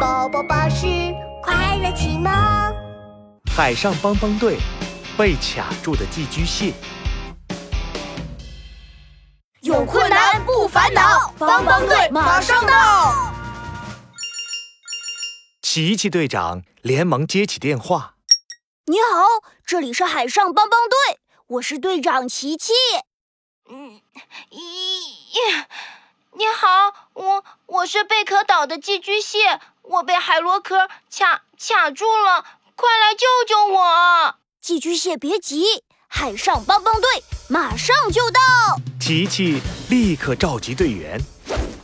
宝宝巴士快乐启蒙。海上帮帮队被卡住的寄居蟹，有困难不烦恼，帮帮队马上到。琪琪队长连忙接起电话：“你好，这里是海上帮帮队，我是队长琪琪。”嗯，咦。你好，我我是贝壳岛的寄居蟹，我被海螺壳卡卡住了，快来救救我！寄居蟹别急，海上帮帮队马上就到。琪琪立刻召集队员，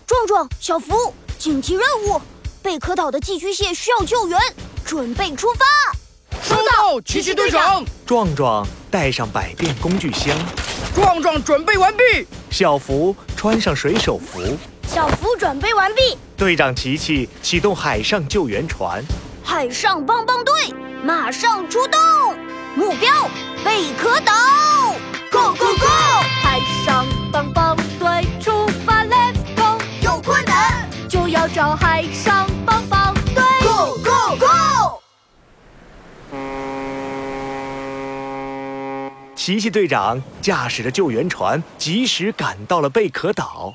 壮壮、小福，紧急任务，贝壳岛的寄居蟹需要救援，准备出发。收到，琪琪队长。壮壮带上百变工具箱。壮壮准备完毕，小福穿上水手服，小福准备完毕。队长琪琪启动海上救援船，海上帮帮队马上出动，目标贝壳岛，Go Go Go！海上帮帮队出发，Let's go！有困难就要找海上帮帮队，Go Go Go！琪琪队长驾驶着救援船，及时赶到了贝壳岛。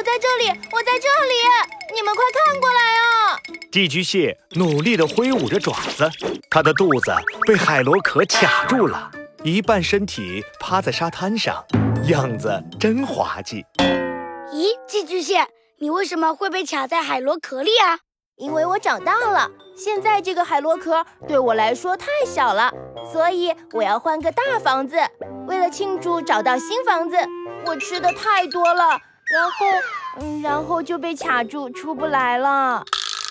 我在这里，我在这里，你们快看过来啊！寄居蟹努力地挥舞着爪子，它的肚子被海螺壳卡住了，一半身体趴在沙滩上，样子真滑稽。咦，寄居蟹，你为什么会被卡在海螺壳里啊？因为我长大了，现在这个海螺壳对我来说太小了，所以我要换个大房子。为了庆祝找到新房子，我吃的太多了，然后，嗯，然后就被卡住，出不来了。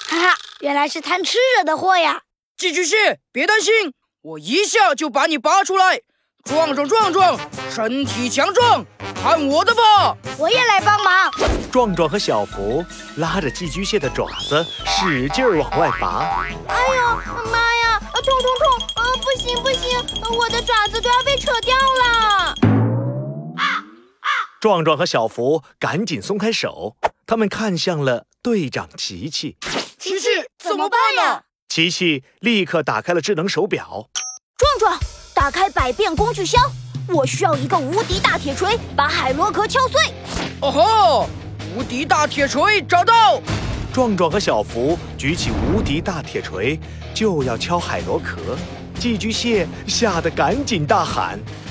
哈哈，原来是贪吃惹的祸呀！寄居蟹，别担心，我一下就把你拔出来。壮壮，壮壮，身体强壮。看我的吧！我也来帮忙。壮壮和小福拉着寄居蟹的爪子，使劲往外拔。哎呦妈呀！痛痛痛！呃，不行不行，我的爪子都要被扯掉了。壮壮和小福赶紧松开手，他们看向了队长琪琪。琪琪，怎么办呀？琪琪立刻打开了智能手表。壮壮，打开百变工具箱。我需要一个无敌大铁锤，把海螺壳敲碎。哦吼！无敌大铁锤找到！壮壮和小福举起无敌大铁锤，就要敲海螺壳。寄居蟹吓得赶紧大喊：“啊！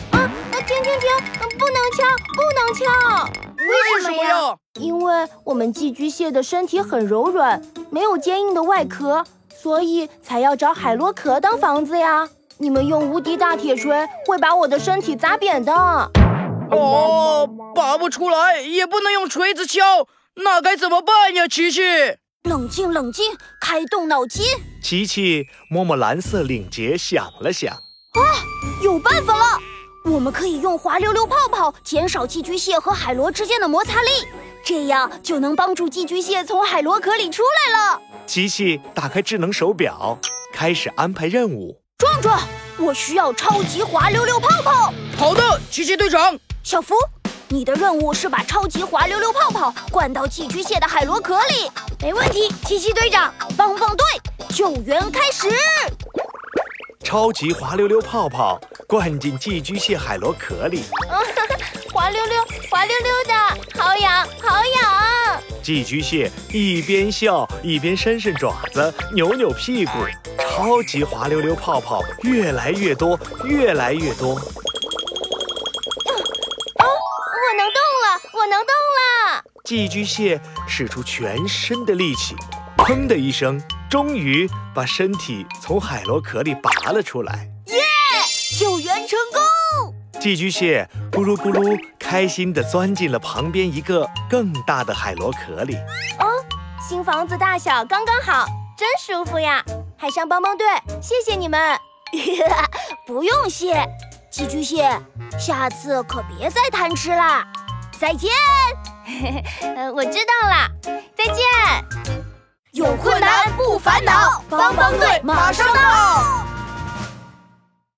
停停停！不能敲，不能敲！为什么呀？因为我们寄居蟹的身体很柔软，没有坚硬的外壳，所以才要找海螺壳当房子呀。”你们用无敌大铁锤会把我的身体砸扁的。哦，拔不出来，也不能用锤子敲，那该怎么办呀？琪琪，冷静冷静，开动脑筋。琪琪摸摸蓝色领结，想了想，啊，有办法了！我们可以用滑溜溜泡泡减少寄居蟹和海螺之间的摩擦力，这样就能帮助寄居蟹从海螺壳里出来了。琪琪打开智能手表，开始安排任务。壮壮，我需要超级滑溜溜泡泡。好的，奇奇队长。小福，你的任务是把超级滑溜溜泡泡灌到寄居蟹的海螺壳里。没问题，奇奇队长。棒棒队，救援开始。超级滑溜溜泡泡灌进寄居蟹海螺壳里。滑溜溜，滑溜溜的，好痒，好痒。寄居蟹一边笑一边伸伸爪子，扭扭屁股。超级滑溜溜泡泡越来越多，越来越多。哦，我能动了，我能动了！寄居蟹使出全身的力气，砰的一声，终于把身体从海螺壳里拔了出来。耶！救援成功！寄居蟹咕噜咕噜开心地钻进了旁边一个更大的海螺壳里。哦，新房子大小刚刚好，真舒服呀！海上帮帮队，谢谢你们！不用谢，寄居蟹，下次可别再贪吃啦！再见。我知道了，再见。有困难不烦恼，帮帮队马上到。